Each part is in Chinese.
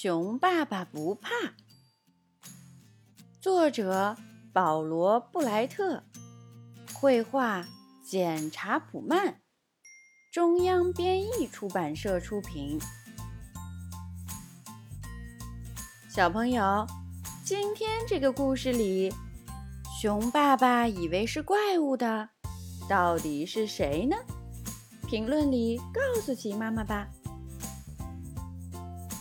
熊爸爸不怕。作者：保罗·布莱特，绘画：简·查普曼，中央编译出版社出品。小朋友，今天这个故事里，熊爸爸以为是怪物的，到底是谁呢？评论里告诉奇妈妈吧。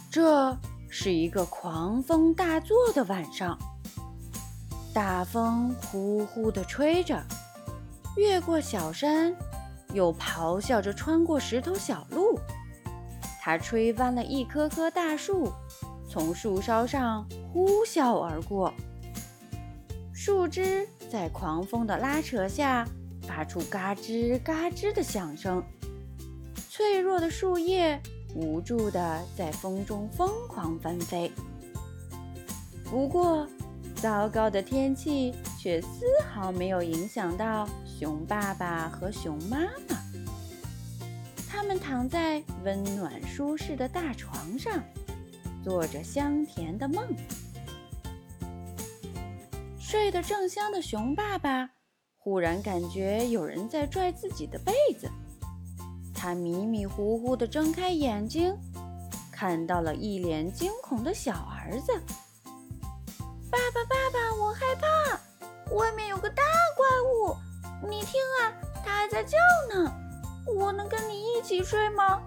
这是一个狂风大作的晚上，大风呼呼地吹着，越过小山，又咆哮着穿过石头小路。它吹翻了一棵棵大树，从树梢上呼啸而过，树枝在狂风的拉扯下发出嘎吱嘎吱的响声。脆弱的树叶无助地在风中疯狂翻飞，不过，糟糕的天气却丝毫没有影响到熊爸爸和熊妈妈。他们躺在温暖舒适的大床上，做着香甜的梦。睡得正香的熊爸爸忽然感觉有人在拽自己的被子。他迷迷糊糊地睁开眼睛，看到了一脸惊恐的小儿子。爸爸，爸爸，我害怕，外面有个大怪物！你听啊，它还在叫呢。我能跟你一起睡吗？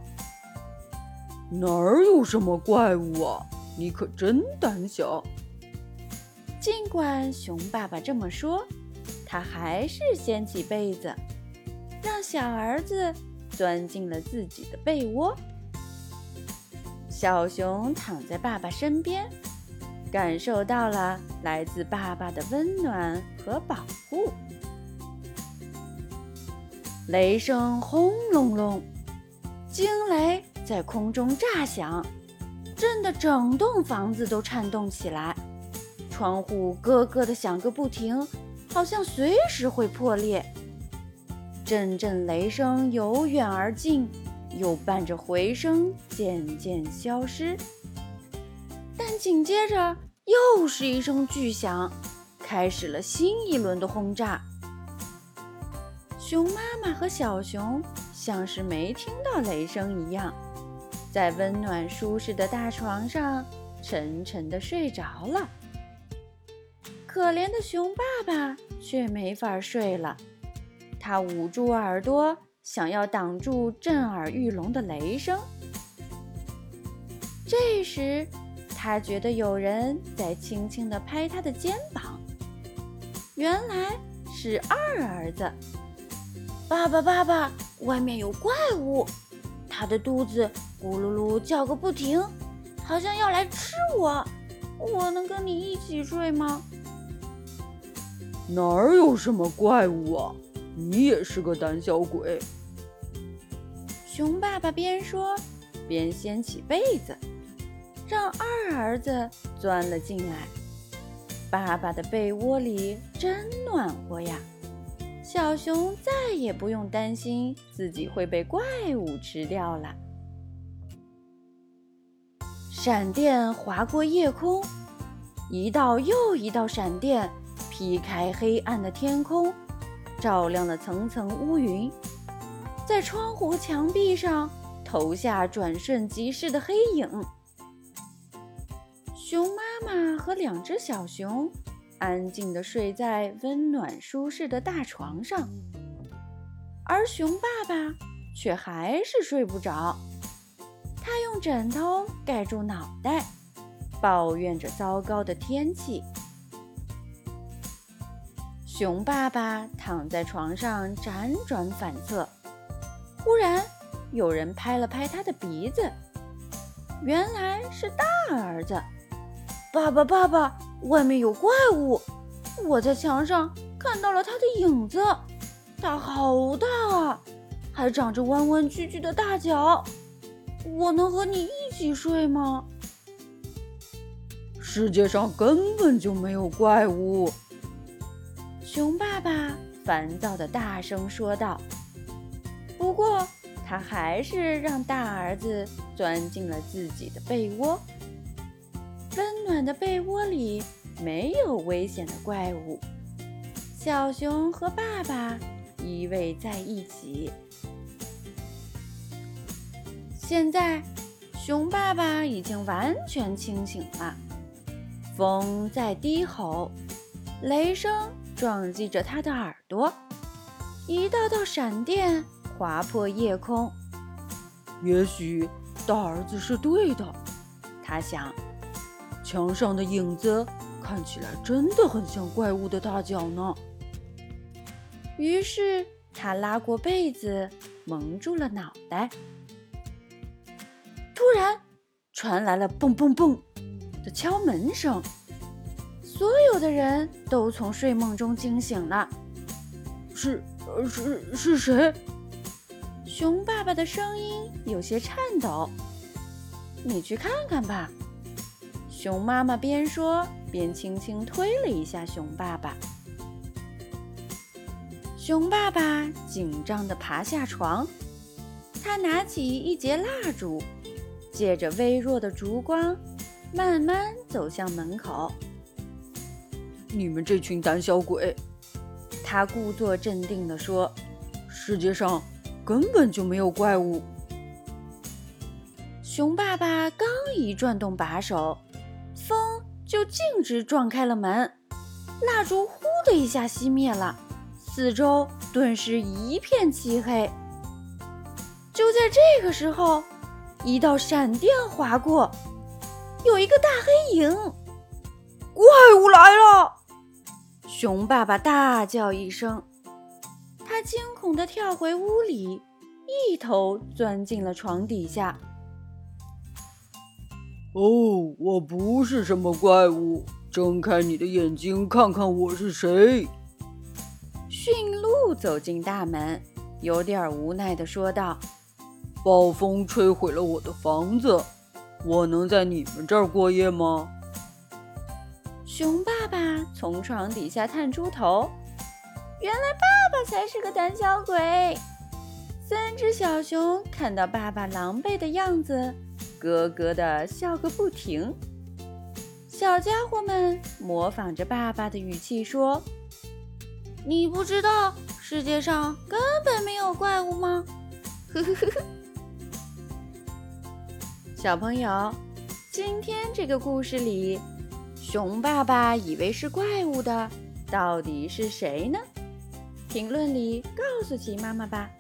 哪儿有什么怪物啊？你可真胆小！尽管熊爸爸这么说，他还是掀起被子，让小儿子。钻进了自己的被窝，小熊躺在爸爸身边，感受到了来自爸爸的温暖和保护。雷声轰隆隆，惊雷在空中炸响，震得整栋房子都颤动起来，窗户咯咯的响个不停，好像随时会破裂。阵阵雷声由远而近，又伴着回声渐渐消失。但紧接着又是一声巨响，开始了新一轮的轰炸。熊妈妈和小熊像是没听到雷声一样，在温暖舒适的大床上沉沉的睡着了。可怜的熊爸爸却没法睡了。他捂住耳朵，想要挡住震耳欲聋的雷声。这时，他觉得有人在轻轻地拍他的肩膀，原来是二儿子。爸爸，爸爸，外面有怪物，他的肚子咕噜噜叫个不停，好像要来吃我。我能跟你一起睡吗？哪儿有什么怪物啊？你也是个胆小鬼，熊爸爸边说边掀起被子，让二儿子钻了进来。爸爸的被窝里真暖和呀，小熊再也不用担心自己会被怪物吃掉了。闪电划过夜空，一道又一道闪电劈开黑暗的天空。照亮了层层乌云，在窗户墙壁上投下转瞬即逝的黑影。熊妈妈和两只小熊安静地睡在温暖舒适的大床上，而熊爸爸却还是睡不着。他用枕头盖住脑袋，抱怨着糟糕的天气。熊爸爸躺在床上辗转反侧，忽然有人拍了拍他的鼻子，原来是大儿子。爸爸，爸爸，外面有怪物！我在墙上看到了他的影子，它好大啊，还长着弯弯曲曲的大脚。我能和你一起睡吗？世界上根本就没有怪物。熊爸爸烦躁的大声说道：“不过，他还是让大儿子钻进了自己的被窝，温暖的被窝里没有危险的怪物，小熊和爸爸依偎在一起。现在，熊爸爸已经完全清醒了。风在低吼，雷声撞击着他的耳朵，一道道闪电划破夜空。也许大儿子是对的，他想。墙上的影子看起来真的很像怪物的大脚呢。于是他拉过被子，蒙住了脑袋。突然，传来了“蹦蹦蹦”的敲门声，所有的人都从睡梦中惊醒了。是，是是谁？熊爸爸的声音有些颤抖。你去看看吧。熊妈妈边说边轻轻推了一下熊爸爸。熊爸爸紧张地爬下床，他拿起一截蜡烛，借着微弱的烛光，慢慢走向门口。你们这群胆小鬼！他故作镇定地说：“世界上根本就没有怪物。”熊爸爸刚一转动把手。风就径直撞开了门，蜡烛呼的一下熄灭了，四周顿时一片漆黑。就在这个时候，一道闪电划过，有一个大黑影，怪物来了！熊爸爸大叫一声，他惊恐地跳回屋里，一头钻进了床底下。哦，我不是什么怪物！睁开你的眼睛，看看我是谁。驯鹿走进大门，有点无奈地说道：“暴风吹毁了我的房子，我能在你们这儿过夜吗？”熊爸爸从床底下探出头，原来爸爸才是个胆小鬼。三只小熊看到爸爸狼狈的样子。咯咯的笑个不停，小家伙们模仿着爸爸的语气说：“你不知道世界上根本没有怪物吗？”呵呵呵呵。小朋友，今天这个故事里，熊爸爸以为是怪物的到底是谁呢？评论里告诉奇妈妈吧。